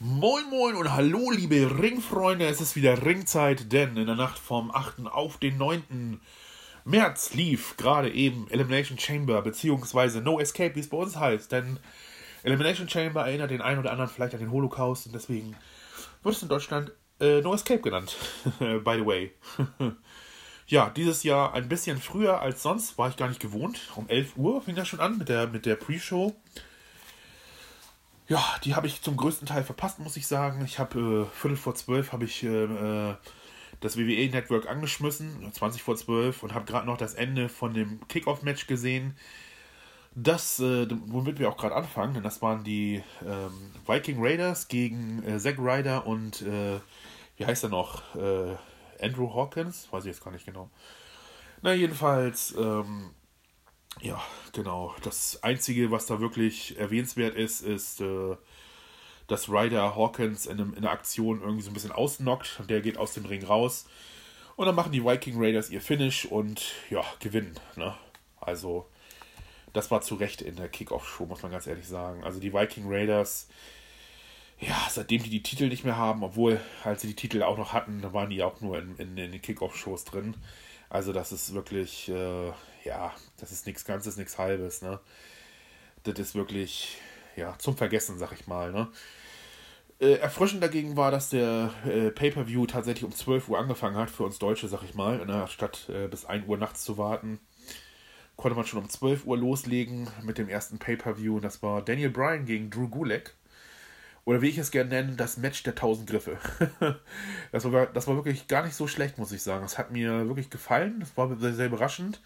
Moin Moin und hallo liebe Ringfreunde, es ist wieder Ringzeit, denn in der Nacht vom 8. auf den 9. März lief gerade eben Elimination Chamber beziehungsweise No Escape, wie es bei uns heißt, denn Elimination Chamber erinnert den einen oder anderen vielleicht an den Holocaust und deswegen wird es in Deutschland äh, No Escape genannt, by the way. ja, dieses Jahr ein bisschen früher als sonst, war ich gar nicht gewohnt, um 11 Uhr fing das schon an mit der, mit der Pre-Show ja, die habe ich zum größten Teil verpasst, muss ich sagen. Ich habe äh, Viertel vor zwölf habe ich äh, äh das WWE-Network angeschmissen, 20 vor zwölf, und habe gerade noch das Ende von dem Kickoff-Match gesehen. Das, äh, womit wir auch gerade anfangen, denn das waren die ähm, Viking Raiders gegen äh, Zack Ryder und äh, wie heißt er noch? Äh, Andrew Hawkins? Weiß ich jetzt gar nicht genau. Na, jedenfalls, ähm, ja, genau. Das Einzige, was da wirklich erwähnenswert ist, ist, äh, dass Ryder Hawkins in, einem, in einer Aktion irgendwie so ein bisschen ausnockt. Der geht aus dem Ring raus. Und dann machen die Viking Raiders ihr Finish und ja, gewinnen. Ne? Also, das war zu Recht in der Kickoff-Show, muss man ganz ehrlich sagen. Also, die Viking Raiders, ja, seitdem die die Titel nicht mehr haben, obwohl, als sie die Titel auch noch hatten, waren die auch nur in, in, in den Kickoff-Shows drin. Also, das ist wirklich, äh, ja, das ist nichts Ganzes, nichts Halbes, ne? Das ist wirklich, ja, zum Vergessen, sag ich mal, ne? Äh, erfrischend dagegen war, dass der äh, Pay-Per-View tatsächlich um 12 Uhr angefangen hat, für uns Deutsche, sag ich mal, ne? statt äh, bis 1 Uhr nachts zu warten. Konnte man schon um 12 Uhr loslegen mit dem ersten Pay-Per-View. Und das war Daniel Bryan gegen Drew Gulak. Oder wie ich es gerne nenne, das Match der 1000 Griffe. das, war, das war wirklich gar nicht so schlecht, muss ich sagen. Es hat mir wirklich gefallen. Das war sehr, sehr überraschend.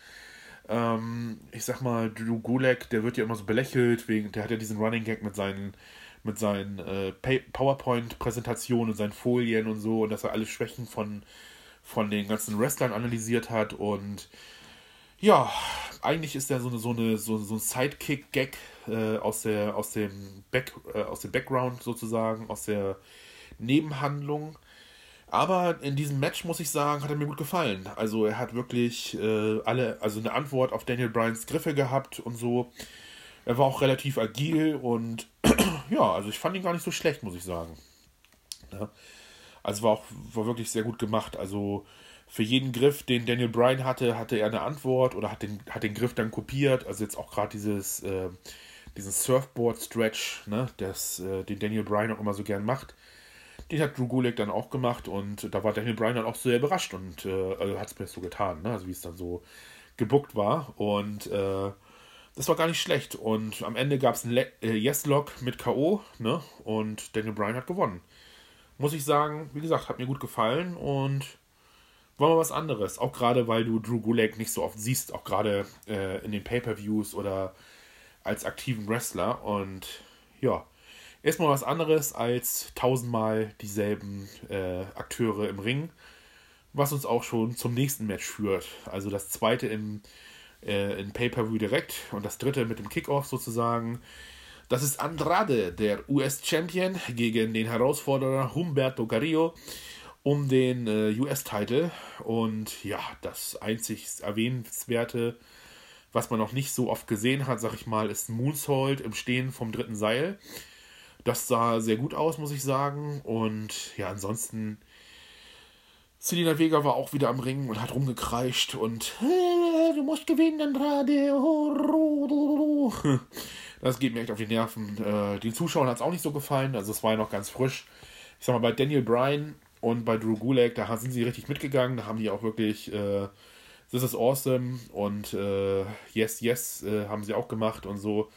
Ähm, ich sag mal, Drew Gulak, der wird ja immer so belächelt, wegen, der hat ja diesen Running Gag mit seinen, mit seinen äh, PowerPoint-Präsentationen und seinen Folien und so und dass er alle Schwächen von, von den ganzen Wrestlern analysiert hat und ja, eigentlich ist er so eine, so eine, so, so ein Sidekick-Gag äh, aus der, aus dem Back, äh, aus dem Background sozusagen, aus der Nebenhandlung. Aber in diesem Match, muss ich sagen, hat er mir gut gefallen. Also er hat wirklich äh, alle, also eine Antwort auf Daniel Bryans Griffe gehabt und so. Er war auch relativ agil und ja, also ich fand ihn gar nicht so schlecht, muss ich sagen. Ja. Also war auch war wirklich sehr gut gemacht. Also für jeden Griff, den Daniel Bryan hatte, hatte er eine Antwort oder hat den, hat den Griff dann kopiert. Also jetzt auch gerade dieses, äh, diesen Surfboard-Stretch, ne, das, äh, den Daniel Bryan auch immer so gern macht den hat Drew Gulak dann auch gemacht und da war Daniel Bryan dann auch sehr überrascht und äh, also hat es mir so getan, ne? also wie es dann so gebuckt war und äh, das war gar nicht schlecht und am Ende gab es einen äh, Yes-Lock mit K.O. Ne? und Daniel Bryan hat gewonnen. Muss ich sagen, wie gesagt, hat mir gut gefallen und war mal was anderes. Auch gerade, weil du Drew Gulak nicht so oft siehst, auch gerade äh, in den Pay-Per-Views oder als aktiven Wrestler und ja, erstmal was anderes als tausendmal dieselben äh, Akteure im Ring, was uns auch schon zum nächsten Match führt. Also das zweite im, äh, in Pay-Per-View direkt und das dritte mit dem Kickoff sozusagen. Das ist Andrade, der US-Champion, gegen den Herausforderer Humberto Carrillo um den äh, US-Titel. Und ja, das einzig erwähnenswerte, was man noch nicht so oft gesehen hat, sag ich mal, ist Moonsault im Stehen vom dritten Seil. Das sah sehr gut aus, muss ich sagen. Und ja, ansonsten. Selina Vega war auch wieder am Ring und hat rumgekreischt und du musst gewinnen, Andrade. Das geht mir echt auf die Nerven. Äh, den Zuschauern hat es auch nicht so gefallen, also es war ja noch ganz frisch. Ich sag mal, bei Daniel Bryan und bei Drew Gulak, da sind sie richtig mitgegangen, da haben die auch wirklich äh, This is awesome und äh, Yes, Yes äh, haben sie auch gemacht und so.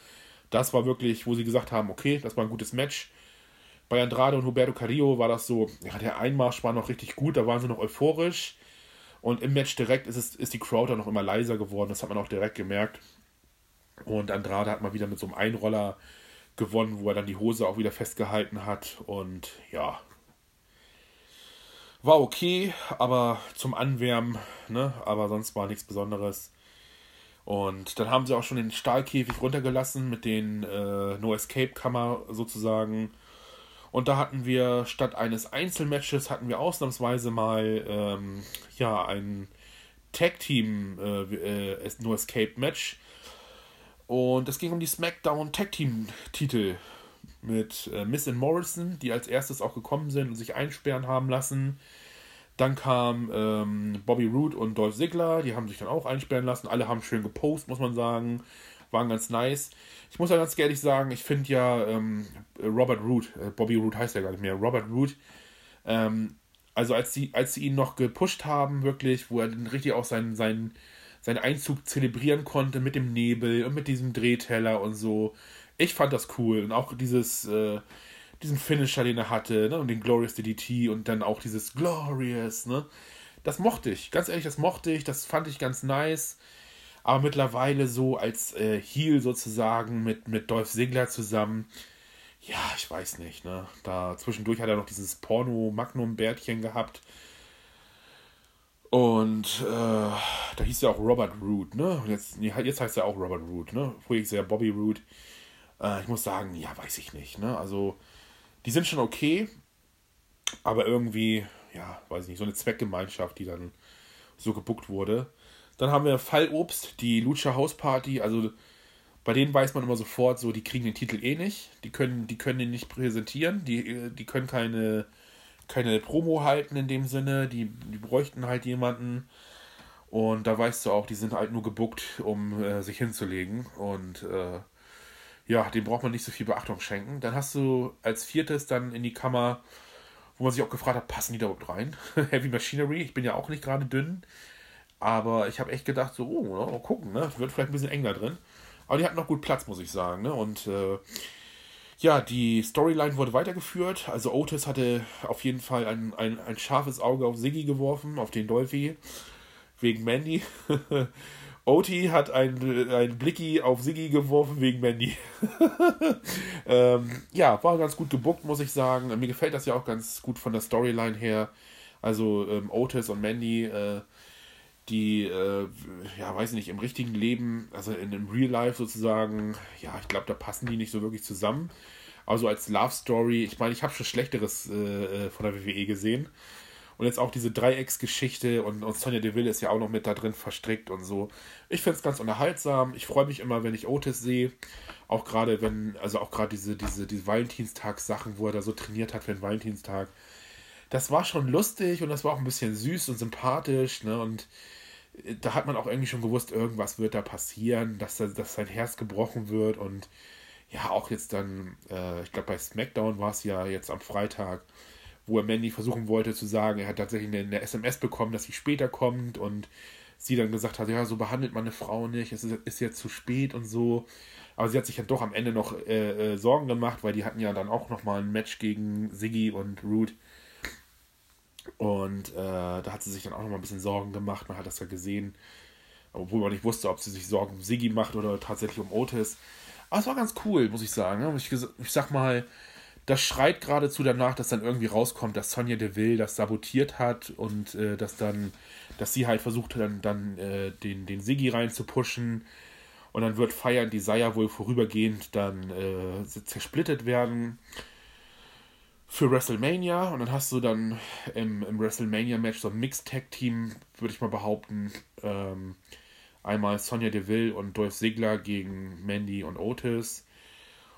Das war wirklich, wo sie gesagt haben, okay, das war ein gutes Match. Bei Andrade und Roberto Carrillo war das so, ja, der Einmarsch war noch richtig gut, da waren sie noch euphorisch. Und im Match direkt ist, es, ist die Crowd dann noch immer leiser geworden, das hat man auch direkt gemerkt. Und Andrade hat mal wieder mit so einem Einroller gewonnen, wo er dann die Hose auch wieder festgehalten hat. Und ja, war okay, aber zum Anwärmen, ne? Aber sonst war nichts Besonderes. Und dann haben sie auch schon den Stahlkäfig runtergelassen mit den äh, No Escape Kammer sozusagen. Und da hatten wir statt eines Einzelmatches hatten wir ausnahmsweise mal ähm, ja ein Tag Team äh, äh, No Escape Match. Und es ging um die SmackDown Tag Team Titel mit äh, Miss and Morrison, die als erstes auch gekommen sind und sich einsperren haben lassen. Dann kam ähm, Bobby Roode und Dolph Ziggler, die haben sich dann auch einsperren lassen. Alle haben schön gepostet, muss man sagen. Waren ganz nice. Ich muss ja ganz ehrlich sagen, ich finde ja ähm, Robert Roode, äh, Bobby Roode heißt ja gar nicht mehr, Robert Roode, ähm, also als sie, als sie ihn noch gepusht haben, wirklich, wo er dann richtig auch seinen, seinen, seinen Einzug zelebrieren konnte mit dem Nebel und mit diesem Drehteller und so. Ich fand das cool. Und auch dieses, äh, diesen Finisher, den er hatte, ne? Und den Glorious DDT und dann auch dieses Glorious, ne? Das mochte ich. Ganz ehrlich, das mochte ich. Das fand ich ganz nice. Aber mittlerweile so als äh, Heel sozusagen mit, mit Dolph Ziggler zusammen ja, ich weiß nicht, ne? Da zwischendurch hat er noch dieses Porno-Magnum-Bärtchen gehabt. Und äh, da hieß er auch Robert Root, ne? Jetzt, jetzt heißt er auch Robert Root, ne? Früher hieß er Bobby Root. Äh, ich muss sagen, ja, weiß ich nicht, ne? Also, die sind schon okay, aber irgendwie, ja, weiß ich nicht, so eine Zweckgemeinschaft, die dann so gebuckt wurde. Dann haben wir Fallobst, die Lucha House Party, also bei denen weiß man immer sofort, so, die kriegen den Titel eh nicht. Die können, die können den nicht präsentieren. Die, die können keine, keine Promo halten in dem Sinne. Die, die bräuchten halt jemanden. Und da weißt du auch, die sind halt nur gebuckt, um äh, sich hinzulegen. Und äh, ja, dem braucht man nicht so viel Beachtung schenken. Dann hast du als viertes dann in die Kammer, wo man sich auch gefragt hat, passen die da überhaupt rein? Heavy Machinery, ich bin ja auch nicht gerade dünn. Aber ich habe echt gedacht, so, oh, mal gucken, ne? Wird vielleicht ein bisschen enger drin. Aber die hatten noch gut Platz, muss ich sagen. Ne? Und äh, ja, die Storyline wurde weitergeführt. Also Otis hatte auf jeden Fall ein, ein, ein scharfes Auge auf Siggy geworfen, auf den Dolphy, wegen Mandy. Oti hat ein, Blicky auf Siggy geworfen wegen Mandy. ähm, ja, war ganz gut gebuckt, muss ich sagen. Mir gefällt das ja auch ganz gut von der Storyline her. Also ähm, Otis und Mandy äh, die, äh, ja, weiß nicht, im richtigen Leben, also in dem Real Life sozusagen, ja, ich glaube, da passen die nicht so wirklich zusammen. Also als Love Story, ich meine, ich habe schon Schlechteres äh, äh von der WWE gesehen. Und jetzt auch diese Dreiecksgeschichte und, und Sonja Deville ist ja auch noch mit da drin verstrickt und so. Ich finde es ganz unterhaltsam. Ich freue mich immer, wenn ich Otis sehe. Auch gerade wenn, also auch gerade diese, diese, diese Valentinstags-Sachen, wo er da so trainiert hat für den Valentinstag. Das war schon lustig und das war auch ein bisschen süß und sympathisch, ne? Und da hat man auch irgendwie schon gewusst, irgendwas wird da passieren, dass, dass sein Herz gebrochen wird und ja, auch jetzt dann, äh, ich glaube bei SmackDown war es ja jetzt am Freitag, wo er Mandy versuchen wollte zu sagen, er hat tatsächlich eine, eine, SMS bekommen, dass sie später kommt und sie dann gesagt hat, ja, so behandelt man eine Frau nicht, es ist, ist jetzt zu spät und so. Aber sie hat sich ja doch am Ende noch äh, äh, Sorgen gemacht, weil die hatten ja dann auch nochmal ein Match gegen Siggy und Root. Und äh, da hat sie sich dann auch noch mal ein bisschen Sorgen gemacht. Man hat das ja gesehen, obwohl man nicht wusste, ob sie sich Sorgen um Siggy macht oder tatsächlich um Otis. Aber es war ganz cool, muss ich sagen. Ich, ich sag mal, das schreit geradezu danach, dass dann irgendwie rauskommt, dass Sonja Deville das sabotiert hat und äh, dass dann, dass sie halt versucht dann, dann äh, den, den Siggy rein zu pushen. Und dann wird Fire Desire wohl vorübergehend dann äh, zersplittet werden für WrestleMania und dann hast du dann im, im WrestleMania-Match so ein Mixed-Tag-Team, würde ich mal behaupten. Ähm, einmal Sonja Deville und Dolph Ziggler gegen Mandy und Otis.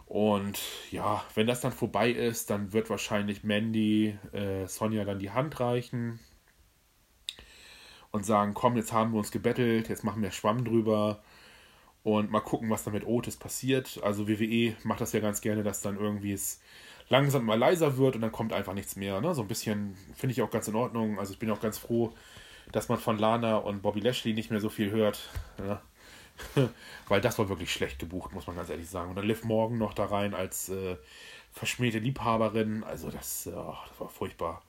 Und ja, wenn das dann vorbei ist, dann wird wahrscheinlich Mandy äh, Sonja dann die Hand reichen und sagen, komm, jetzt haben wir uns gebettelt, jetzt machen wir Schwamm drüber und mal gucken, was dann mit Otis passiert. Also WWE macht das ja ganz gerne, dass dann irgendwie es langsam mal leiser wird und dann kommt einfach nichts mehr. Ne? So ein bisschen finde ich auch ganz in Ordnung. Also ich bin auch ganz froh, dass man von Lana und Bobby Lashley nicht mehr so viel hört. Ja? Weil das war wirklich schlecht gebucht, muss man ganz ehrlich sagen. Und dann Liv Morgan noch da rein als äh, verschmähte Liebhaberin. Also das, oh, das war furchtbar.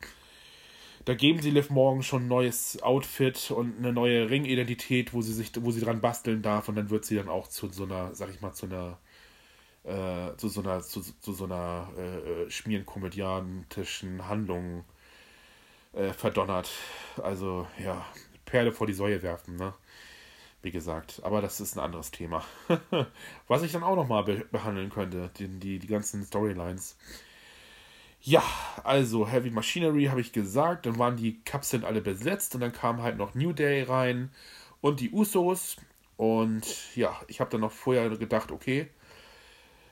Da geben sie Liv Morgan schon ein neues Outfit und eine neue Ringidentität, wo sie sich, wo sie dran basteln darf und dann wird sie dann auch zu so einer, sag ich mal, zu einer äh, zu so einer, zu, zu so einer äh, äh, schmierenkomödiantischen Handlung äh, verdonnert. Also, ja, Perle vor die Säue werfen, ne? Wie gesagt, aber das ist ein anderes Thema. Was ich dann auch nochmal be behandeln könnte, die, die, die ganzen Storylines. Ja, also Heavy Machinery habe ich gesagt, dann waren die Kapseln alle besetzt und dann kam halt noch New Day rein und die Usos. Und ja, ich habe dann noch vorher gedacht, okay,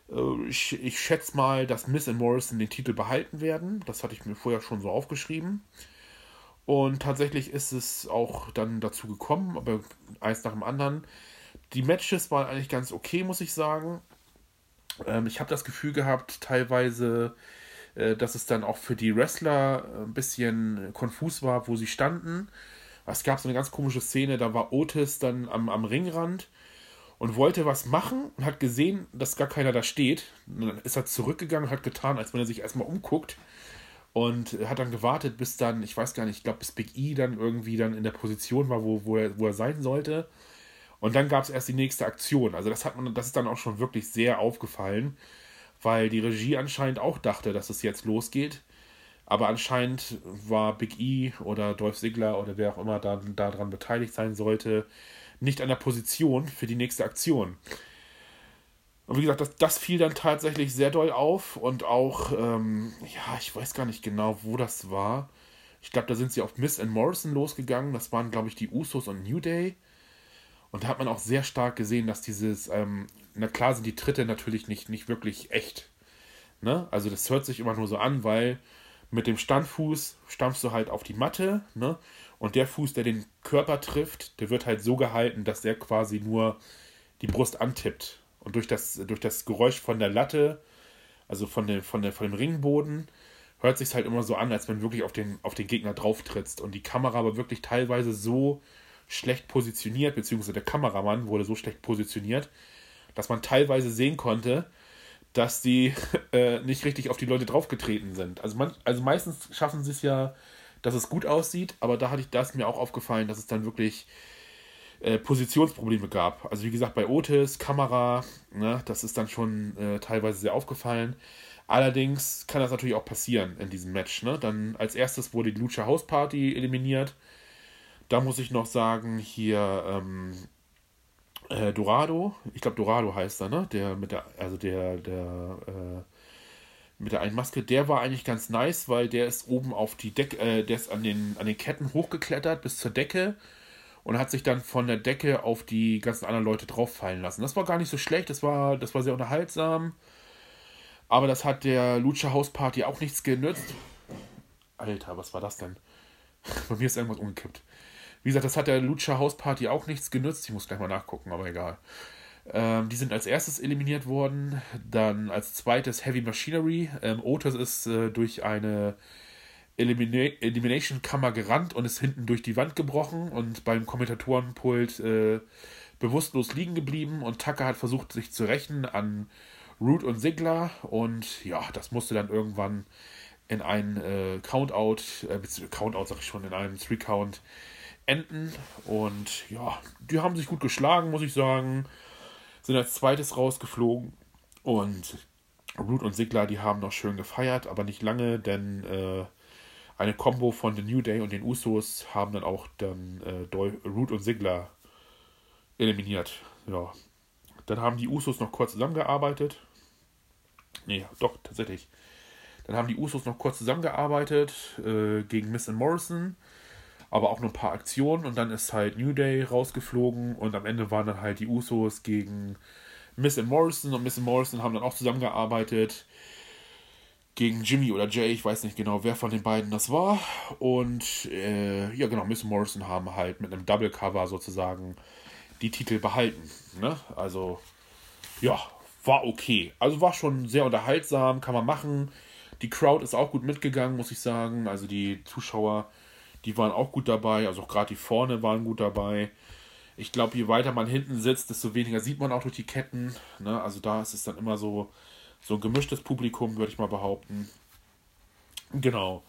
Äh, ich, ich schätze mal, dass Miss und Morrison den Titel behalten werden. Das hatte ich mir vorher schon so aufgeschrieben. Und tatsächlich ist es auch dann dazu gekommen, aber eins nach dem anderen. Die Matches waren eigentlich ganz okay, muss ich sagen. Ähm, ich habe das Gefühl gehabt, teilweise, äh, dass es dann auch für die Wrestler ein bisschen konfus war, wo sie standen. Es gab so eine ganz komische Szene, da war Otis dann am, am Ringrand und wollte was machen und hat gesehen, dass gar keiner da steht. Und dann ist er zurückgegangen und hat getan, als wenn er sich erstmal umguckt und hat dann gewartet, bis dann, ich weiß gar nicht, ich glaube, bis Big E dann irgendwie dann in der Position war, wo, wo, er, wo er sein sollte. Und dann gab es erst die nächste Aktion. Also das hat man, das ist dann auch schon wirklich sehr aufgefallen, weil die Regie anscheinend auch dachte, dass es jetzt losgeht. Aber anscheinend war Big E oder Dolph Ziggler oder wer auch immer da, daran beteiligt sein sollte, nicht an der Position für die nächste Aktion. Und wie gesagt, das, das fiel dann tatsächlich sehr doll auf und auch, ähm, ja, ich weiß gar nicht genau, wo das war. Ich glaube, da sind sie auf Miss and Morrison losgegangen. Das waren, glaube ich, die Usos und New Day. Und da hat man auch sehr stark gesehen, dass dieses, ähm, na klar sind die Tritte natürlich nicht, nicht wirklich echt. Ne? Also das hört sich immer nur so an, weil mit dem Standfuß stampfst du halt auf die Matte, ne? Und der Fuß, der den Körper trifft, der wird halt so gehalten, dass der quasi nur die Brust antippt. Und durch das, durch das Geräusch von der Latte, also von, dem, von, der, von dem Ringboden, hört sich halt immer so an, als wenn wirklich auf den, auf den Gegner drauf trittst. Und die Kamera aber wirklich teilweise so schlecht positioniert, beziehungsweise der Kameramann wurde so schlecht positioniert, dass man teilweise sehen konnte, dass die äh, nicht richtig auf die Leute draufgetreten sind. Also, man, also meistens schaffen sie es ja dass es gut aussieht, aber da hatte ich das mir auch aufgefallen, dass es dann wirklich äh, Positionsprobleme gab. Also wie gesagt, bei Otis, Kamera, ne, das ist dann schon äh, teilweise sehr aufgefallen. Allerdings kann das natürlich auch passieren in diesem Match. Ne? Dann als erstes wurde die Lucha House Party eliminiert. Da muss ich noch sagen, hier ähm, äh, Dorado, ich glaube Dorado heißt er, ne? Der mit der, also der, der äh, mit der einen Maske, der war eigentlich ganz nice, weil der ist oben auf die Decke, äh, der ist an den, an den Ketten hochgeklettert bis zur Decke und hat sich dann von der Decke auf die ganzen anderen Leute drauffallen lassen. Das war gar nicht so schlecht, das war, das war sehr unterhaltsam. Aber das hat der Lucha House Party auch nichts genützt. Alter, was war das denn? Bei mir ist irgendwas umgekippt. Wie gesagt, das hat der Lucha House Party auch nichts genützt. Ich muss gleich mal nachgucken, aber egal. Ähm, die sind als erstes eliminiert worden. Dann als zweites Heavy Machinery. Ähm, Otis ist äh, durch eine Elimina Elimination-Kammer gerannt und ist hinten durch die Wand gebrochen und beim Kommentatorenpult äh, bewusstlos liegen geblieben. Und Tucker hat versucht, sich zu rächen an Root und Sigler. Und ja, das musste dann irgendwann in einen äh, Countout, äh, Countout sag ich schon, in einem Three-Count enden. Und ja, die haben sich gut geschlagen, muss ich sagen sind als zweites rausgeflogen und Root und Sigler, die haben noch schön gefeiert, aber nicht lange, denn äh, eine Combo von The New Day und den Usos haben dann auch dann äh, Root und Sigler eliminiert. Ja. Dann haben die Usos noch kurz zusammengearbeitet. Nee, doch, tatsächlich. Dann haben die Usos noch kurz zusammengearbeitet äh, gegen Miss and Morrison aber auch nur ein paar Aktionen und dann ist halt New Day rausgeflogen und am Ende waren dann halt die Usos gegen Miss and Morrison und Miss and Morrison haben dann auch zusammengearbeitet gegen Jimmy oder Jay, ich weiß nicht genau, wer von den beiden das war. Und äh, ja, genau, Miss Morrison haben halt mit einem Double Cover sozusagen die Titel behalten. Ne? Also, ja, war okay. Also war schon sehr unterhaltsam, kann man machen. Die Crowd ist auch gut mitgegangen, muss ich sagen. Also die Zuschauer die waren auch gut dabei, also auch gerade die vorne waren gut dabei. Ich glaube, je weiter man hinten sitzt, desto weniger sieht man auch durch die Ketten. Ne? Also da ist es dann immer so, so ein gemischtes Publikum, würde ich mal behaupten. Genau.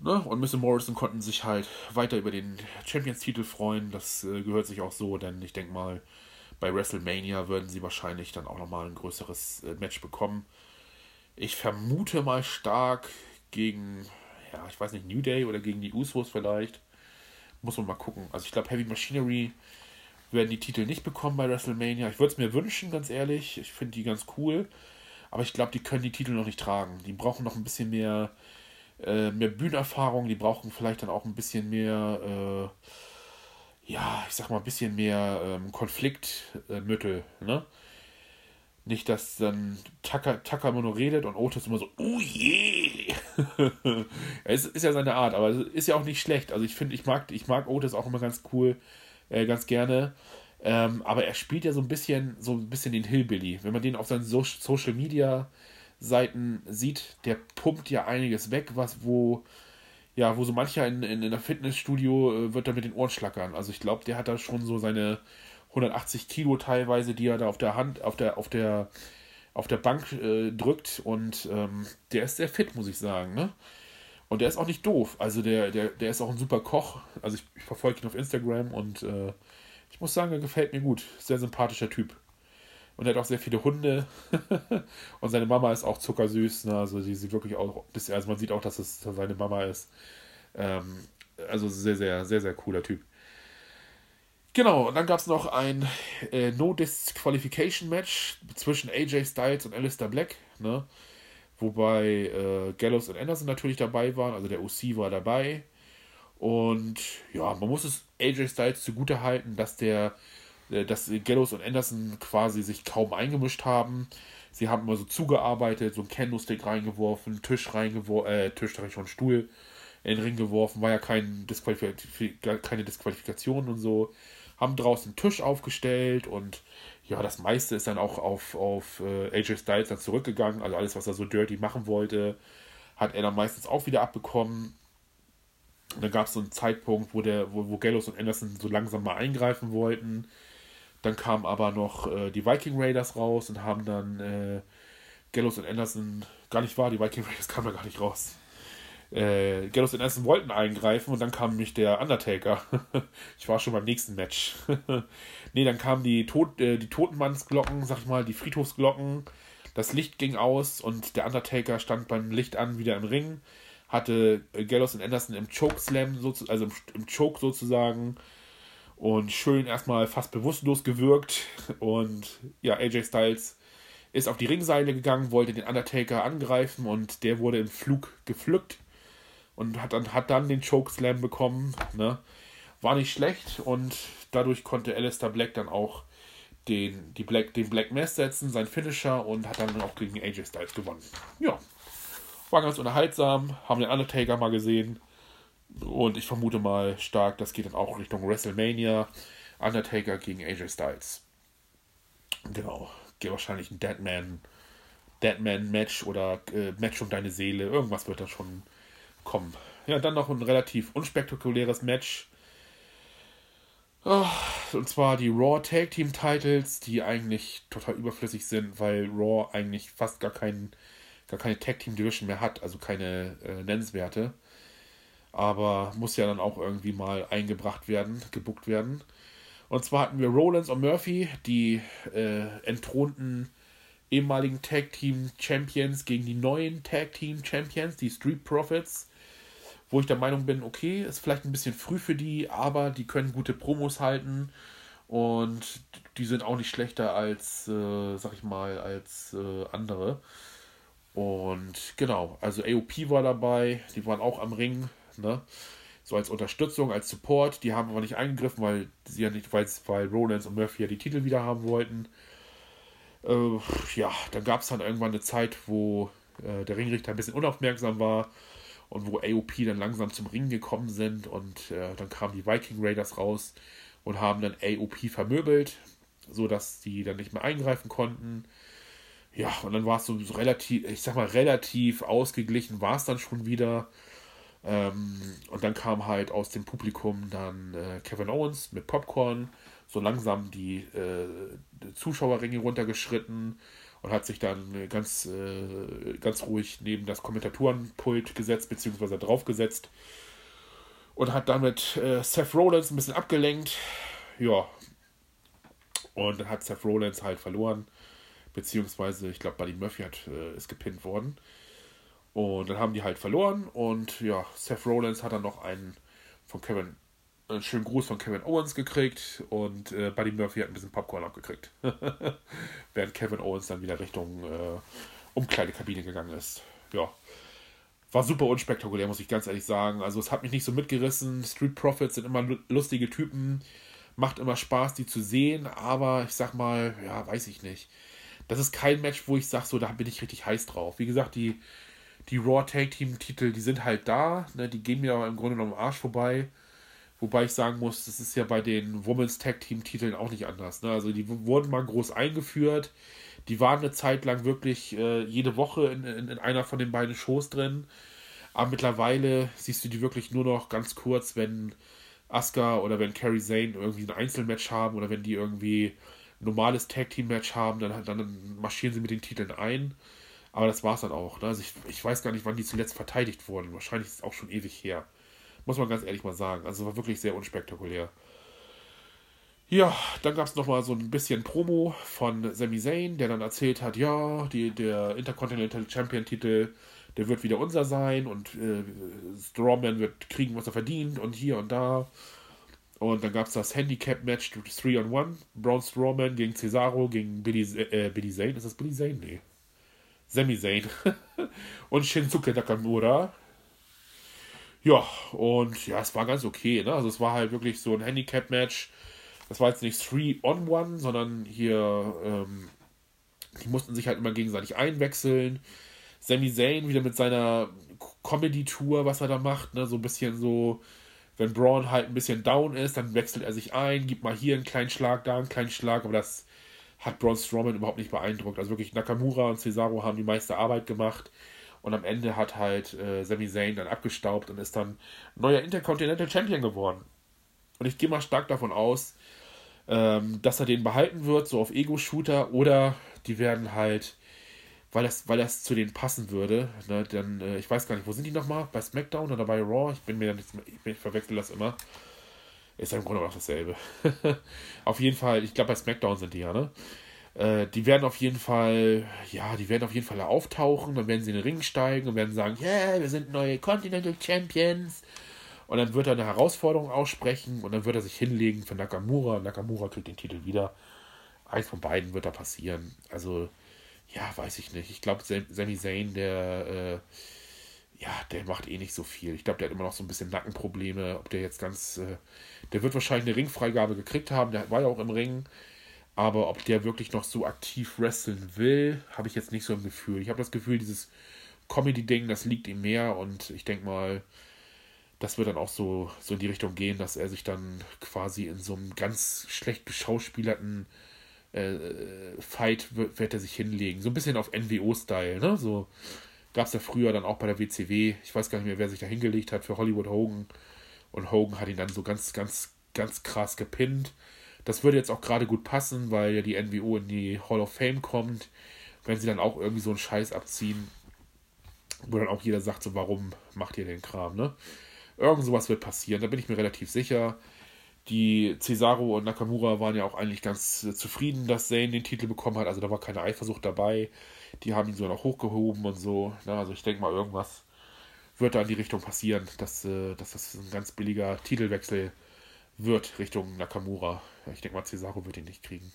Ne? Und Mr. Morrison konnten sich halt weiter über den Champions-Titel freuen. Das äh, gehört sich auch so, denn ich denke mal, bei WrestleMania würden sie wahrscheinlich dann auch nochmal ein größeres äh, Match bekommen. Ich vermute mal stark gegen ja, ich weiß nicht, New Day oder gegen die Usos vielleicht. Muss man mal gucken. Also ich glaube, Heavy Machinery werden die Titel nicht bekommen bei WrestleMania. Ich würde es mir wünschen, ganz ehrlich. Ich finde die ganz cool. Aber ich glaube, die können die Titel noch nicht tragen. Die brauchen noch ein bisschen mehr, äh, mehr Bühnenerfahrung. Die brauchen vielleicht dann auch ein bisschen mehr, äh, ja, ich sag mal, ein bisschen mehr ähm, Konfliktmittel. ne? nicht, dass dann Tucker, Tucker immer nur redet und Otis immer so, oh je. es ist ja seine Art, aber es ist ja auch nicht schlecht. Also ich finde, ich mag, ich mag Otis auch immer ganz cool, äh, ganz gerne. Ähm, aber er spielt ja so ein bisschen, so ein bisschen den Hillbilly. Wenn man den auf seinen so Social Media Seiten sieht, der pumpt ja einiges weg, was wo ja, wo so mancher in, in, in der Fitnessstudio äh, wird da mit den Ohren schlackern. Also ich glaube, der hat da schon so seine 180 Kilo teilweise, die er da auf der Hand, auf der, auf der, auf der Bank äh, drückt und ähm, der ist sehr fit, muss ich sagen, ne? Und der ist auch nicht doof. Also der, der, der ist auch ein super Koch. Also ich, ich verfolge ihn auf Instagram und äh, ich muss sagen, er gefällt mir gut. Sehr sympathischer Typ. Und er hat auch sehr viele Hunde. und seine Mama ist auch zuckersüß. Ne? Also die sieht wirklich auch also man sieht auch, dass es seine Mama ist. Ähm, also sehr, sehr, sehr, sehr cooler Typ. Genau, und dann gab es noch ein äh, No-Disqualification-Match zwischen AJ Styles und Alistair Black, ne? Wobei äh, Gallows und Anderson natürlich dabei waren, also der OC war dabei. Und ja, man muss es AJ Styles zugute halten, dass der äh, dass Gallows und Anderson quasi sich kaum eingemischt haben. Sie haben immer so zugearbeitet, so einen Candlestick reingeworfen, Tisch reingeworfen, äh, Tisch, schon Stuhl in den Ring geworfen, war ja kein Disqualifik keine Disqualifikation und so. Haben draußen einen Tisch aufgestellt und ja, das meiste ist dann auch auf, auf äh, AJ Styles dann zurückgegangen. Also alles, was er so dirty machen wollte, hat er dann meistens auch wieder abbekommen. Und dann gab es so einen Zeitpunkt, wo, der, wo, wo Gallows und Anderson so langsam mal eingreifen wollten. Dann kamen aber noch äh, die Viking Raiders raus und haben dann äh, Gallows und Anderson, gar nicht wahr, die Viking Raiders kamen da gar nicht raus. Äh, Gallows und Anderson wollten eingreifen und dann kam nämlich der Undertaker. ich war schon beim nächsten Match. nee, dann kamen die, Tod, äh, die Totenmannsglocken, sag ich mal, die Friedhofsglocken. Das Licht ging aus und der Undertaker stand beim Licht an wieder im Ring. Hatte Gallows und Anderson im Chokeslam, also im, Choke sozusagen, und schön erstmal fast bewusstlos gewirkt. Und ja, AJ Styles ist auf die Ringseile gegangen, wollte den Undertaker angreifen und der wurde im Flug gepflückt und hat dann, hat dann den Chokeslam bekommen. Ne? War nicht schlecht und dadurch konnte Alistair Black dann auch den, die Black, den Black Mass setzen, sein Finisher und hat dann auch gegen AJ Styles gewonnen. Ja, war ganz unterhaltsam, haben den Undertaker mal gesehen und ich vermute mal stark, das geht dann auch Richtung WrestleMania. Undertaker gegen AJ Styles. Genau. Geht wahrscheinlich ein Deadman, Deadman Match oder äh, Match um deine Seele. Irgendwas wird da schon kommen. Ja, dann noch ein relativ unspektakuläres Match. Oh, und zwar die Raw Tag Team Titles, die eigentlich total überflüssig sind, weil Raw eigentlich fast gar, kein, gar keine Tag Team Division mehr hat, also keine äh, nennenswerte aber muss ja dann auch irgendwie mal eingebracht werden, gebuckt werden. Und zwar hatten wir Rollins und Murphy, die äh, entthronten ehemaligen Tag Team Champions gegen die neuen Tag Team Champions, die Street Profits. Wo ich der Meinung bin, okay, ist vielleicht ein bisschen früh für die, aber die können gute Promos halten und die sind auch nicht schlechter als, äh, sag ich mal, als äh, andere. Und genau, also AOP war dabei, die waren auch am Ring, ne? So als Unterstützung, als Support. Die haben aber nicht eingegriffen, weil sie ja nicht, weil, weil Rollins und Murphy ja die Titel wieder haben wollten. Äh, ja, dann gab es dann irgendwann eine Zeit, wo äh, der Ringrichter ein bisschen unaufmerksam war und wo AOP dann langsam zum Ring gekommen sind und äh, dann kamen die Viking Raiders raus und haben dann AOP vermöbelt, sodass die dann nicht mehr eingreifen konnten. Ja, und dann war es so relativ, ich sag mal, relativ ausgeglichen war es dann schon wieder. Ähm, und dann kam halt aus dem Publikum dann äh, Kevin Owens mit Popcorn, so langsam die äh, Zuschauerringe runtergeschritten und hat sich dann ganz, äh, ganz ruhig neben das Kommentatorenpult gesetzt, beziehungsweise draufgesetzt und hat damit äh, Seth Rollins ein bisschen abgelenkt. Ja. Und dann hat Seth Rollins halt verloren, beziehungsweise ich glaube, Buddy Murphy hat, äh, ist gepinnt worden. Und dann haben die halt verloren und ja, Seth Rollins hat dann noch einen von Kevin, einen schönen Gruß von Kevin Owens gekriegt und äh, Buddy Murphy hat ein bisschen Popcorn abgekriegt. Während Kevin Owens dann wieder Richtung äh, Umkleidekabine gegangen ist. Ja. War super unspektakulär, muss ich ganz ehrlich sagen. Also es hat mich nicht so mitgerissen. Street Profits sind immer lustige Typen. Macht immer Spaß, die zu sehen, aber ich sag mal, ja, weiß ich nicht das ist kein Match, wo ich sage, so, da bin ich richtig heiß drauf. Wie gesagt, die, die Raw Tag Team Titel, die sind halt da, ne, die gehen mir aber im Grunde genommen am Arsch vorbei. Wobei ich sagen muss, das ist ja bei den Women's Tag Team Titeln auch nicht anders. Ne? Also die wurden mal groß eingeführt. Die waren eine Zeit lang wirklich äh, jede Woche in, in, in, einer von den beiden Shows drin. Aber mittlerweile siehst du die wirklich nur noch ganz kurz, wenn Asuka oder wenn Carrie Zane irgendwie ein Einzelmatch haben oder wenn die irgendwie normales Tag Team Match haben, dann, dann marschieren sie mit den Titeln ein. Aber das war es dann auch. Ne? Also ich, ich weiß gar nicht, wann die zuletzt verteidigt wurden. Wahrscheinlich ist es auch schon ewig her. Muss man ganz ehrlich mal sagen. Also war wirklich sehr unspektakulär. Ja, dann gab es nochmal so ein bisschen Promo von Sami Zayn, der dann erzählt hat, ja, die, der Intercontinental Champion Titel, der wird wieder unser sein und äh, Strawman wird kriegen, was er verdient und hier und da. Und dann gab es das Handicap-Match 3 on 1. Braun Strawman gegen Cesaro, gegen Billy, äh, Billy Zane. Ist das Billy Zane? Nee. Sami Zayn. und Shinsuke Nakamura. Ja, und ja, es war ganz okay, ne? Also es war halt wirklich so ein Handicap-Match. Das war jetzt nicht 3 on 1, sondern hier, ähm, die mussten sich halt immer gegenseitig einwechseln. Sami Zayn wieder mit seiner Comedy-Tour, was er da macht, ne? So ein bisschen so, wenn Braun halt ein bisschen down ist, dann wechselt er sich ein, gibt mal hier einen kleinen Schlag, da einen kleinen Schlag, aber das hat Braun Strowman überhaupt nicht beeindruckt. Also wirklich Nakamura und Cesaro haben die meiste Arbeit gemacht. Und am Ende hat halt äh, Sami Zayn dann abgestaubt und ist dann neuer Intercontinental Champion geworden. Und ich gehe mal stark davon aus, ähm, dass er den behalten wird, so auf Ego-Shooter, oder die werden halt, weil das, weil das zu denen passen würde, ne, dann, äh, ich weiß gar nicht, wo sind die nochmal? Bei SmackDown oder bei Raw? Ich bin mir dann ich, ich verwechsel das immer. Ist ja im Grunde auch dasselbe. auf jeden Fall, ich glaube bei SmackDown sind die ja, ne? Äh, die werden auf jeden Fall, ja, die werden auf jeden Fall auftauchen, dann werden sie in den Ring steigen und werden sagen, yeah, wir sind neue Continental Champions. Und dann wird er eine Herausforderung aussprechen und dann wird er sich hinlegen für Nakamura. Nakamura kriegt den Titel wieder. Eins von beiden wird da passieren. Also, ja, weiß ich nicht. Ich glaube, Sami Zayn, der, äh, ja, der macht eh nicht so viel. Ich glaube, der hat immer noch so ein bisschen Nackenprobleme. Ob der jetzt ganz, äh, der wird wahrscheinlich eine Ringfreigabe gekriegt haben. Der war ja auch im Ring. Aber ob der wirklich noch so aktiv wresteln will, habe ich jetzt nicht so im Gefühl. Ich habe das Gefühl, dieses Comedy-Ding, das liegt ihm mehr. Und ich denke mal, das wird dann auch so, so in die Richtung gehen, dass er sich dann quasi in so einem ganz schlecht geschauspielerten äh, Fight wird, wird er sich hinlegen. So ein bisschen auf NWO-Style, ne? So Gab es ja früher dann auch bei der WCW. Ich weiß gar nicht mehr, wer sich da hingelegt hat für Hollywood Hogan. Und Hogan hat ihn dann so ganz, ganz, ganz krass gepinnt. Das würde jetzt auch gerade gut passen, weil ja die NWO in die Hall of Fame kommt. Wenn sie dann auch irgendwie so einen Scheiß abziehen, wo dann auch jeder sagt, so, warum macht ihr den Kram, ne? Irgend sowas wird passieren, da bin ich mir relativ sicher. Die Cesaro und Nakamura waren ja auch eigentlich ganz zufrieden, dass Zane den Titel bekommen hat. Also da war keine Eifersucht dabei. Die haben ihn so noch hochgehoben und so. Na, ne? also ich denke mal, irgendwas wird da in die Richtung passieren, dass, äh, dass das ein ganz billiger Titelwechsel wird Richtung Nakamura. Ich denke mal, Cesaro wird ihn nicht kriegen.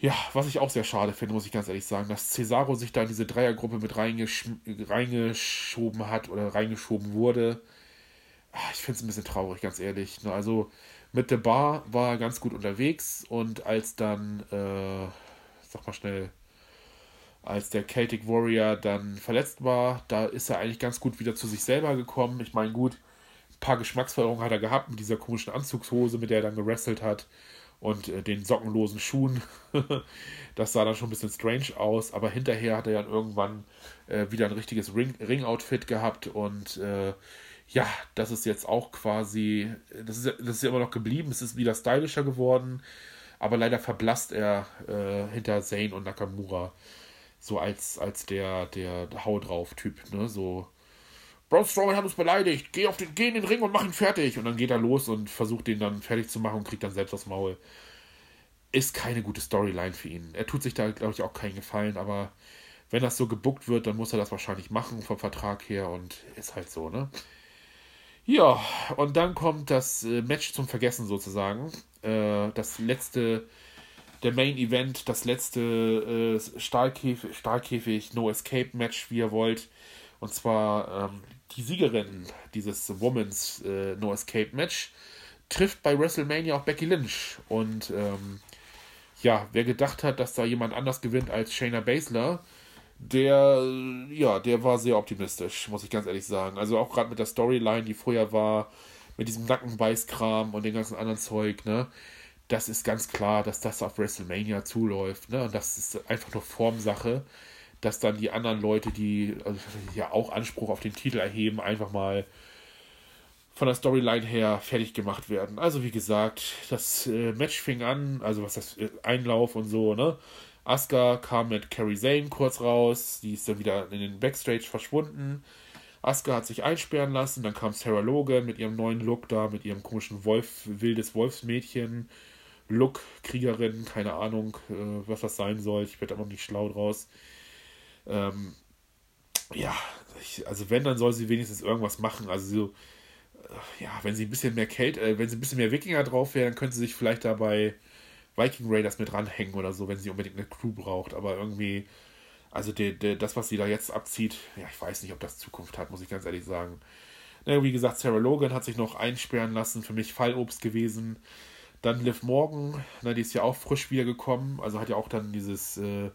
Ja, was ich auch sehr schade finde, muss ich ganz ehrlich sagen, dass Cesaro sich da in diese Dreiergruppe mit reingesch reingeschoben hat oder reingeschoben wurde. Ah, ich finde es ein bisschen traurig, ganz ehrlich. Ne? Also mit der Bar war er ganz gut unterwegs und als dann, äh, sag mal schnell, als der Celtic Warrior dann verletzt war, da ist er eigentlich ganz gut wieder zu sich selber gekommen. Ich meine, gut, ein paar Geschmacksveränderungen hat er gehabt mit dieser komischen Anzugshose, mit der er dann gewrestelt hat und äh, den sockenlosen Schuhen. das sah dann schon ein bisschen strange aus, aber hinterher hat er dann irgendwann äh, wieder ein richtiges Ring-Outfit gehabt und äh, ja, das ist jetzt auch quasi, das ist, das ist ja immer noch geblieben, es ist wieder stylischer geworden, aber leider verblasst er äh, hinter Zane und Nakamura so als, als der, der, Hau drauf Typ, ne, so Braun Strowman hat uns beleidigt, geh, auf den, geh in den Ring und mach ihn fertig. Und dann geht er los und versucht den dann fertig zu machen und kriegt dann selbst das Maul. Ist keine gute Storyline für ihn. Er tut sich da, glaube ich, auch keinen Gefallen, aber wenn das so gebuckt wird, dann muss er das wahrscheinlich machen vom Vertrag her und ist halt so, ne? Ja, und dann kommt das äh, Match zum Vergessen sozusagen. Äh, das letzte, der Main Event, das letzte äh, Stahlkäfig, Stahlkäfig No Escape Match, wie ihr wollt. Und zwar ähm, die Siegerin dieses Women's No Escape Match trifft bei WrestleMania auch Becky Lynch. Und ähm, ja, wer gedacht hat, dass da jemand anders gewinnt als Shayna Baszler, der, ja, der war sehr optimistisch, muss ich ganz ehrlich sagen. Also auch gerade mit der Storyline, die vorher war, mit diesem Nackenbeißkram und dem ganzen anderen Zeug, ne? Das ist ganz klar, dass das auf WrestleMania zuläuft, ne? Und das ist einfach nur Formsache, dass dann die anderen Leute, die also, ja auch Anspruch auf den Titel erheben, einfach mal von der Storyline her fertig gemacht werden. Also wie gesagt, das äh, Match fing an, also was das äh, Einlauf und so, ne? Asuka kam mit Carrie Zane kurz raus, die ist dann wieder in den Backstage verschwunden. Asuka hat sich einsperren lassen, dann kam Sarah Logan mit ihrem neuen Look da, mit ihrem komischen Wolf, wildes Wolfsmädchen, Look, Kriegerin, keine Ahnung, äh, was das sein soll. Ich werde da noch nicht schlau draus. Ähm, ja, ich, also wenn, dann soll sie wenigstens irgendwas machen. Also so, äh, ja, wenn sie ein bisschen mehr Kälte, äh, wenn sie ein bisschen mehr Wikinger drauf wäre, dann könnte sie sich vielleicht dabei Viking Raiders mit ranhängen oder so, wenn sie unbedingt eine Crew braucht. Aber irgendwie, also de, de, das, was sie da jetzt abzieht, ja, ich weiß nicht, ob das Zukunft hat, muss ich ganz ehrlich sagen. Na, wie gesagt, Sarah Logan hat sich noch einsperren lassen, für mich Fallobst gewesen. Dann Liv Morgan, na, die ist ja auch frisch wiedergekommen, also hat ja auch dann dieses, äh,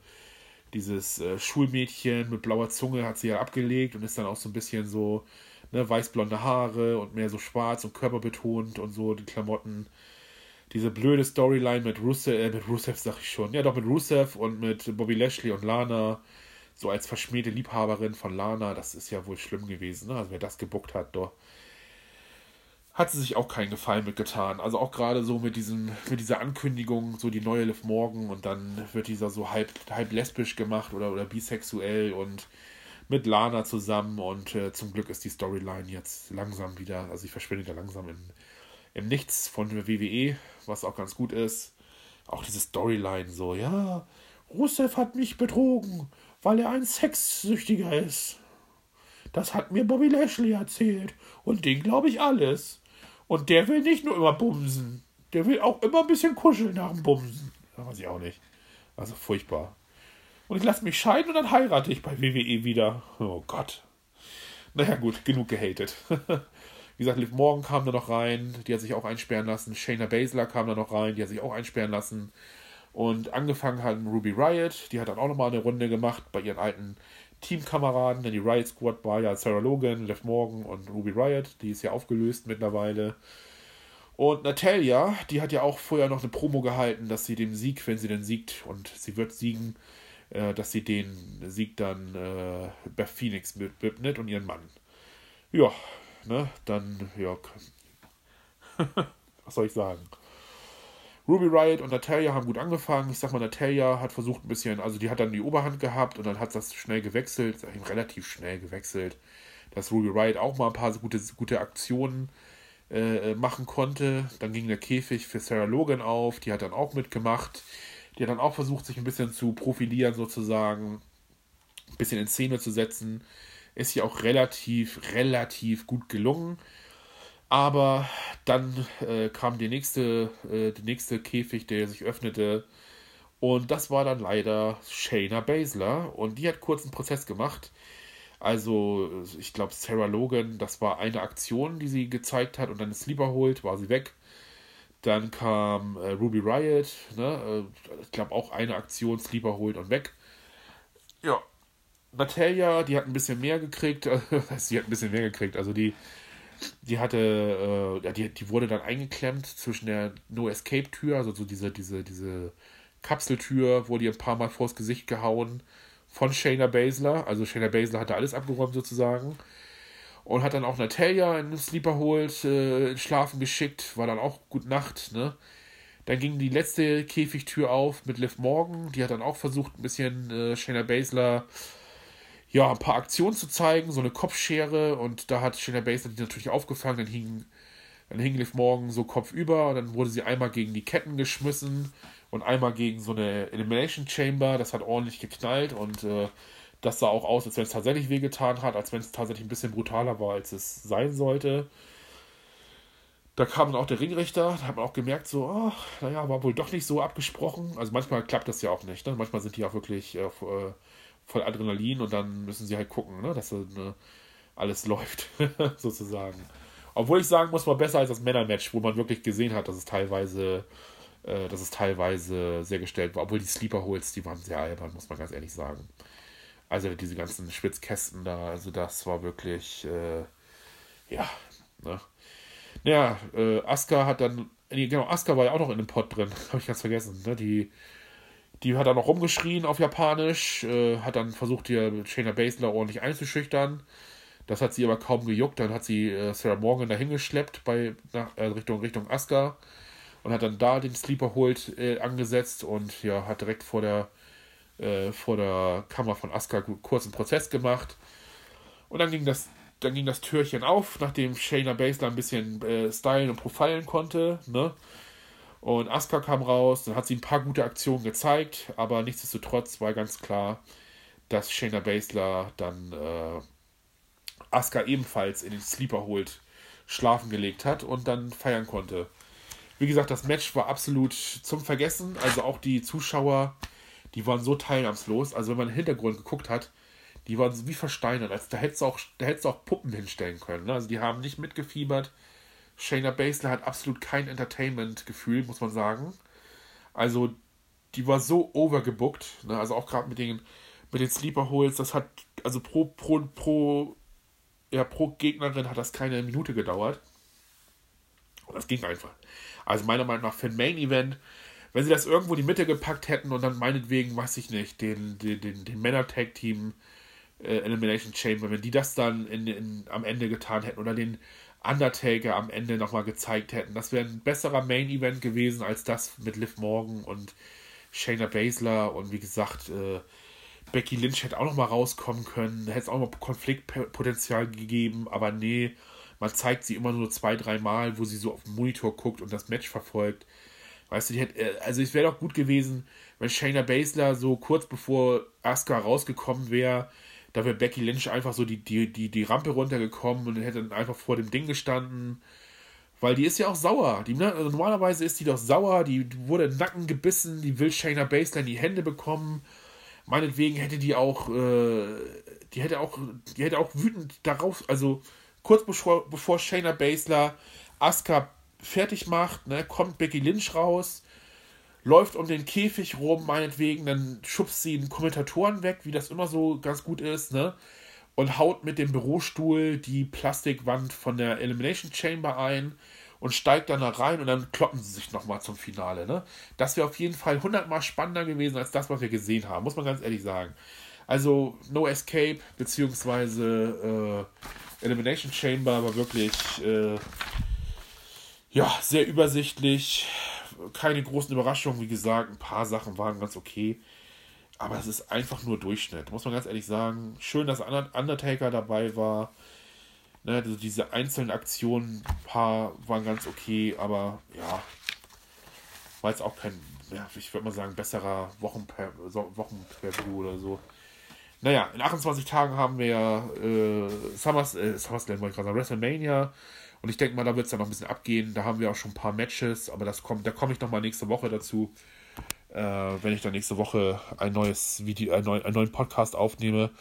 dieses äh, Schulmädchen mit blauer Zunge hat sie ja abgelegt und ist dann auch so ein bisschen so, ne, weißblonde Haare und mehr so schwarz und körperbetont und so, die Klamotten diese blöde Storyline mit Rusev, äh, mit Rusev sag ich schon, ja doch mit Rusev und mit Bobby Lashley und Lana, so als verschmähte Liebhaberin von Lana, das ist ja wohl schlimm gewesen, ne? also wer das gebuckt hat, doch hat sie sich auch keinen Gefallen mitgetan. Also auch gerade so mit diesem, mit dieser Ankündigung, so die neue Liv Morgan und dann wird dieser so halb, halb lesbisch gemacht oder, oder bisexuell und mit Lana zusammen und äh, zum Glück ist die Storyline jetzt langsam wieder, also ich verschwinde da langsam in, im Nichts von der WWE, was auch ganz gut ist. Auch diese Storyline so, ja, Rusev hat mich betrogen, weil er ein Sexsüchtiger ist. Das hat mir Bobby Lashley erzählt. Und den glaube ich alles. Und der will nicht nur immer bumsen. Der will auch immer ein bisschen kuscheln nach dem Bumsen. Das weiß ich auch nicht. Also furchtbar. Und ich lasse mich scheiden und dann heirate ich bei WWE wieder. Oh Gott. Naja, gut, genug gehatet. Wie gesagt, Liv Morgan kam da noch rein, die hat sich auch einsperren lassen. Shayna Baszler kam da noch rein, die hat sich auch einsperren lassen. Und angefangen hat Ruby Riot, die hat dann auch nochmal eine Runde gemacht bei ihren alten Teamkameraden, denn die Riot Squad war ja Sarah Logan, Liv Morgan und Ruby Riot, die ist ja aufgelöst mittlerweile. Und Natalia, die hat ja auch vorher noch eine Promo gehalten, dass sie den Sieg, wenn sie denn siegt, und sie wird siegen, äh, dass sie den Sieg dann äh, bei Phoenix widmet und ihren Mann. Ja, ne, dann, ja, was soll ich sagen? Ruby Riot und Natalia haben gut angefangen. Ich sag mal, Natalia hat versucht ein bisschen, also die hat dann die Oberhand gehabt und dann hat das schnell gewechselt, relativ schnell gewechselt, dass Ruby Riot auch mal ein paar gute, gute Aktionen äh, machen konnte. Dann ging der Käfig für Sarah Logan auf, die hat dann auch mitgemacht. Die hat dann auch versucht, sich ein bisschen zu profilieren, sozusagen, ein bisschen in Szene zu setzen. Ist ja auch relativ, relativ gut gelungen. Aber dann äh, kam die nächste, äh, der nächste Käfig, der sich öffnete. Und das war dann leider Shayna Baszler. Und die hat kurz einen Prozess gemacht. Also, ich glaube, Sarah Logan, das war eine Aktion, die sie gezeigt hat und dann ist Sleeper holt, war sie weg. Dann kam äh, Ruby Riot, ne? Äh, ich glaube auch eine Aktion, Sleeper holt und weg. Ja, Natalia, die hat ein bisschen mehr gekriegt. sie hat ein bisschen mehr gekriegt. Also die, die hatte, äh, die, die wurde dann eingeklemmt zwischen der No-Escape-Tür, also so diese, diese, diese Kapseltür, wurde ihr ein paar Mal vors Gesicht gehauen von Shayna Baszler. Also Shayna Baszler hatte alles abgeräumt sozusagen. Und hat dann auch Natalia in den Sleeper holt, äh, in Schlafen geschickt, war dann auch gut Nacht, ne? Dann ging die letzte Käfigtür auf mit Liv Morgan, die hat dann auch versucht, ein bisschen äh, Shayna Baszler ja, ein paar Aktionen zu zeigen, so eine Kopfschere und da hat Shayna Baszler die natürlich aufgefangen, dann hing, dann hing Liv Morgan so kopfüber und dann wurde sie einmal gegen die Ketten geschmissen und einmal gegen so eine Elimination Chamber, das hat ordentlich geknallt und äh, das sah auch aus, als wenn es tatsächlich wehgetan hat, als wenn es tatsächlich ein bisschen brutaler war, als es sein sollte. Da kam dann auch der Ringrichter, da hat man auch gemerkt, so, ach, naja, war wohl doch nicht so abgesprochen. Also manchmal klappt das ja auch nicht. Ne? Manchmal sind die auch wirklich äh, voll Adrenalin und dann müssen sie halt gucken, ne, dass ne, alles läuft, sozusagen. Obwohl ich sagen muss, war besser als das Männermatch, wo man wirklich gesehen hat, dass es teilweise äh, dass es teilweise sehr gestellt war. Obwohl die Sleeper Holes, die waren sehr albern, muss man ganz ehrlich sagen. Also diese ganzen Schwitzkästen da, also das war wirklich, äh, ja, ne? Ja, äh, Asuka hat dann, nee, genau, Asuka war ja auch noch in dem Pod drin, habe ich ganz vergessen, ne? Die, die hat dann noch rumgeschrien auf Japanisch, äh, hat dann versucht, hier Shayna Baszler ordentlich einzuschüchtern. Das hat sie aber kaum gejuckt. Dann hat sie äh, Sarah Morgan dahin geschleppt bei, nach, äh, Richtung, Richtung Asuka und hat dann da den Sleeper Hold äh, angesetzt und ja, hat direkt vor der, äh, vor der Kammer von Asuka kurzen Prozess gemacht. Und dann ging das, dann ging das Türchen auf, nachdem Shayna Baszler ein bisschen äh, stylen und profilen konnte. Ne? Und Asuka kam raus, dann hat sie ein paar gute Aktionen gezeigt, aber nichtsdestotrotz war ganz klar, dass Shayna Baszler dann äh, Asuka ebenfalls in den Sleeper Hold schlafen gelegt hat und dann feiern konnte. Wie gesagt, das Match war absolut zum Vergessen. Also auch die Zuschauer, die waren so teilnahmslos. Also wenn man im Hintergrund geguckt hat, die waren wie versteinert. Also da hättest du auch, da hättest du auch Puppen hinstellen können. Ne? Also die haben nicht mitgefiebert. Shayna Baszler hat absolut kein Entertainment-Gefühl, muss man sagen. Also die war so overgebookt. Ne? Also auch gerade mit den, mit den Sleeper Holes, das hat, also pro, pro, pro, ja, pro Gegnerin hat das keine Minute gedauert. Und das ging einfach. Also meiner Meinung nach für ein Main Event, wenn sie das irgendwo in die Mitte gepackt hätten und dann meinetwegen, weiß ich nicht, den, den, den, den Männer-Tag-Team äh, Elimination Chamber, wenn die das dann in, in, am Ende getan hätten oder den Undertaker am Ende nochmal gezeigt hätten, das wäre ein besserer Main Event gewesen als das mit Liv Morgan und Shayna Baszler. Und wie gesagt, äh, Becky Lynch hätte auch nochmal rauskommen können, hätte es auch noch Konfliktpotenzial gegeben, aber nee, man zeigt sie immer nur zwei, drei Mal, wo sie so auf den Monitor guckt und das Match verfolgt. Weißt du, die hätte, äh, also es wäre doch gut gewesen, wenn Shayna Baszler so kurz bevor Asuka rausgekommen wäre, da wäre Becky Lynch einfach so die, die, die, die Rampe runtergekommen und hätte dann einfach vor dem Ding gestanden. Weil die ist ja auch sauer. Die, also normalerweise ist die doch sauer, die wurde im Nacken gebissen, die will Shayna Baszler in die Hände bekommen. Meinetwegen hätte die auch, äh, die hätte auch, die hätte auch wütend darauf, also kurz bevor, bevor Shayna Baszler Asuka fertig macht, ne, kommt Becky Lynch raus, läuft um den Käfig rum, meinetwegen, dann schubst sie den Kommentatoren weg, wie das immer so ganz gut ist, ne? Und haut mit dem Bürostuhl die Plastikwand von der Elimination Chamber ein und steigt dann da rein und dann kloppen sie sich nochmal zum Finale, ne? Das wäre auf jeden Fall hundertmal spannender gewesen als das, was wir gesehen haben, muss man ganz ehrlich sagen. Also No Escape, beziehungsweise äh, Elimination Chamber war wirklich äh, ja, sehr übersichtlich. Keine großen Überraschungen, wie gesagt, ein paar Sachen waren ganz okay. Aber es ist einfach nur Durchschnitt, muss man ganz ehrlich sagen. Schön, dass Undertaker dabei war. Ne, also diese einzelnen Aktionen, ein paar waren ganz okay, aber ja, war jetzt auch kein, ja, ich würde mal sagen, besserer Wochenpreview Wochen oder so. Naja, in 28 Tagen haben wir äh, Summers, äh, SummerSlam, wollte ich gerade sagen, WrestleMania. Und ich denke mal, da wird es dann noch ein bisschen abgehen. Da haben wir auch schon ein paar Matches, aber das kommt, da komme ich nochmal nächste Woche dazu, äh, wenn ich dann nächste Woche ein neues Video, ein neu, einen neuen Podcast aufnehme.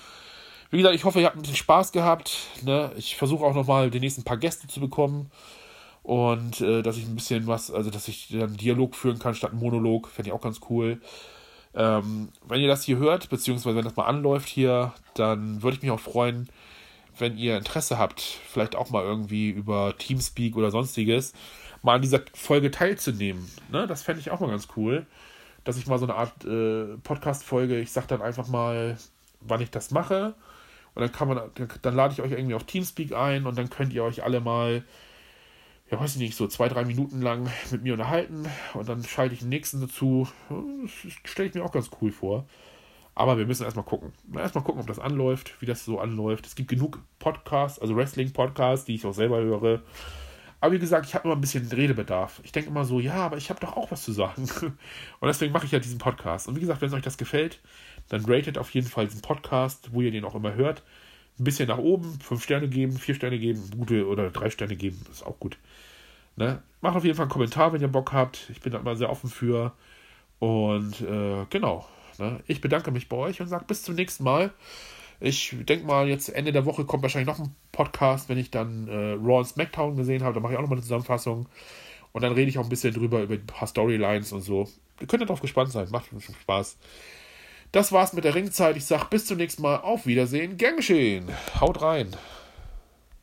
Wie gesagt, ich hoffe, ihr habt ein bisschen Spaß gehabt. Ne? Ich versuche auch nochmal die nächsten paar Gäste zu bekommen. Und äh, dass ich ein bisschen was, also dass ich dann Dialog führen kann statt Monolog, fände ich auch ganz cool. Ähm, wenn ihr das hier hört, beziehungsweise wenn das mal anläuft hier, dann würde ich mich auch freuen, wenn ihr Interesse habt, vielleicht auch mal irgendwie über Teamspeak oder sonstiges, mal an dieser Folge teilzunehmen. Ne? Das fände ich auch mal ganz cool, dass ich mal so eine Art äh, Podcast-Folge, ich sage dann einfach mal, wann ich das mache. Und dann kann man, dann lade ich euch irgendwie auf Teamspeak ein und dann könnt ihr euch alle mal ja, weiß ich nicht, so zwei, drei Minuten lang mit mir unterhalten und dann schalte ich den nächsten dazu. Das stelle ich mir auch ganz cool vor. Aber wir müssen erstmal gucken. Erstmal gucken, ob das anläuft, wie das so anläuft. Es gibt genug Podcasts, also Wrestling-Podcasts, die ich auch selber höre. Aber wie gesagt, ich habe immer ein bisschen Redebedarf. Ich denke immer so, ja, aber ich habe doch auch was zu sagen. Und deswegen mache ich ja diesen Podcast. Und wie gesagt, wenn es euch das gefällt, dann ratet auf jeden Fall diesen Podcast, wo ihr den auch immer hört. Ein bisschen nach oben, fünf Sterne geben, vier Sterne geben, gute oder drei Sterne geben, ist auch gut. Ne? Macht auf jeden Fall einen Kommentar, wenn ihr Bock habt. Ich bin da immer sehr offen für. Und äh, genau. Ne? Ich bedanke mich bei euch und sage bis zum nächsten Mal. Ich denke mal, jetzt Ende der Woche kommt wahrscheinlich noch ein Podcast, wenn ich dann äh, Raw und SmackDown gesehen habe. Da mache ich auch nochmal eine Zusammenfassung. Und dann rede ich auch ein bisschen drüber, über ein paar Storylines und so. Ihr könnt darauf gespannt sein. Macht schon Spaß. Das war's mit der Ringzeit. Ich sag bis zum nächsten Mal. Auf Wiedersehen. Gern geschehen. Haut rein.